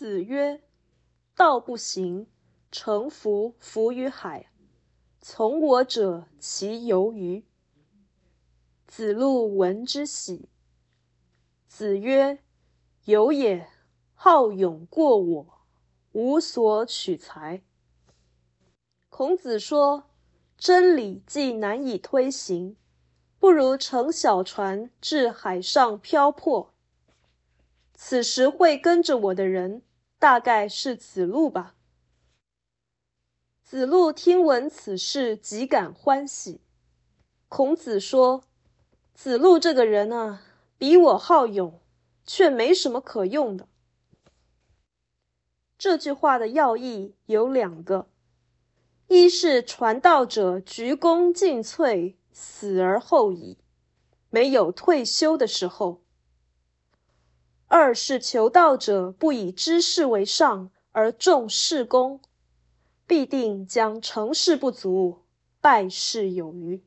子曰：“道不行，乘浮浮于海。从我者，其由于？”子路闻之喜。子曰：“有也，好勇过我，无所取材。”孔子说：“真理既难以推行，不如乘小船至海上漂泊。”此时会跟着我的人。大概是子路吧。子路听闻此事，极感欢喜。孔子说：“子路这个人啊，比我好勇，却没什么可用的。”这句话的要义有两个：一是传道者鞠躬尽瘁，死而后已，没有退休的时候。二是求道者不以知识为上，而重事功，必定将成事不足，败事有余。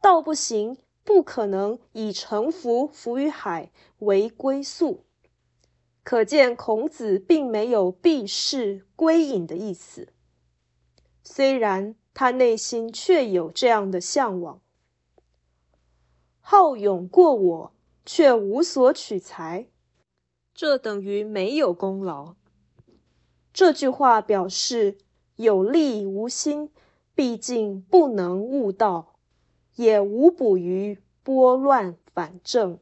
道不行，不可能以沉浮浮于海为归宿。可见孔子并没有避世归隐的意思，虽然他内心却有这样的向往。好勇过我。却无所取材，这等于没有功劳。这句话表示有力无心，毕竟不能悟道，也无补于拨乱反正。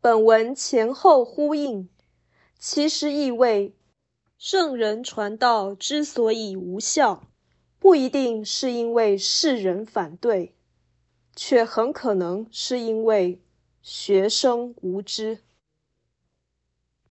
本文前后呼应，其实意味圣人传道之所以无效，不一定是因为世人反对。却很可能是因为学生无知。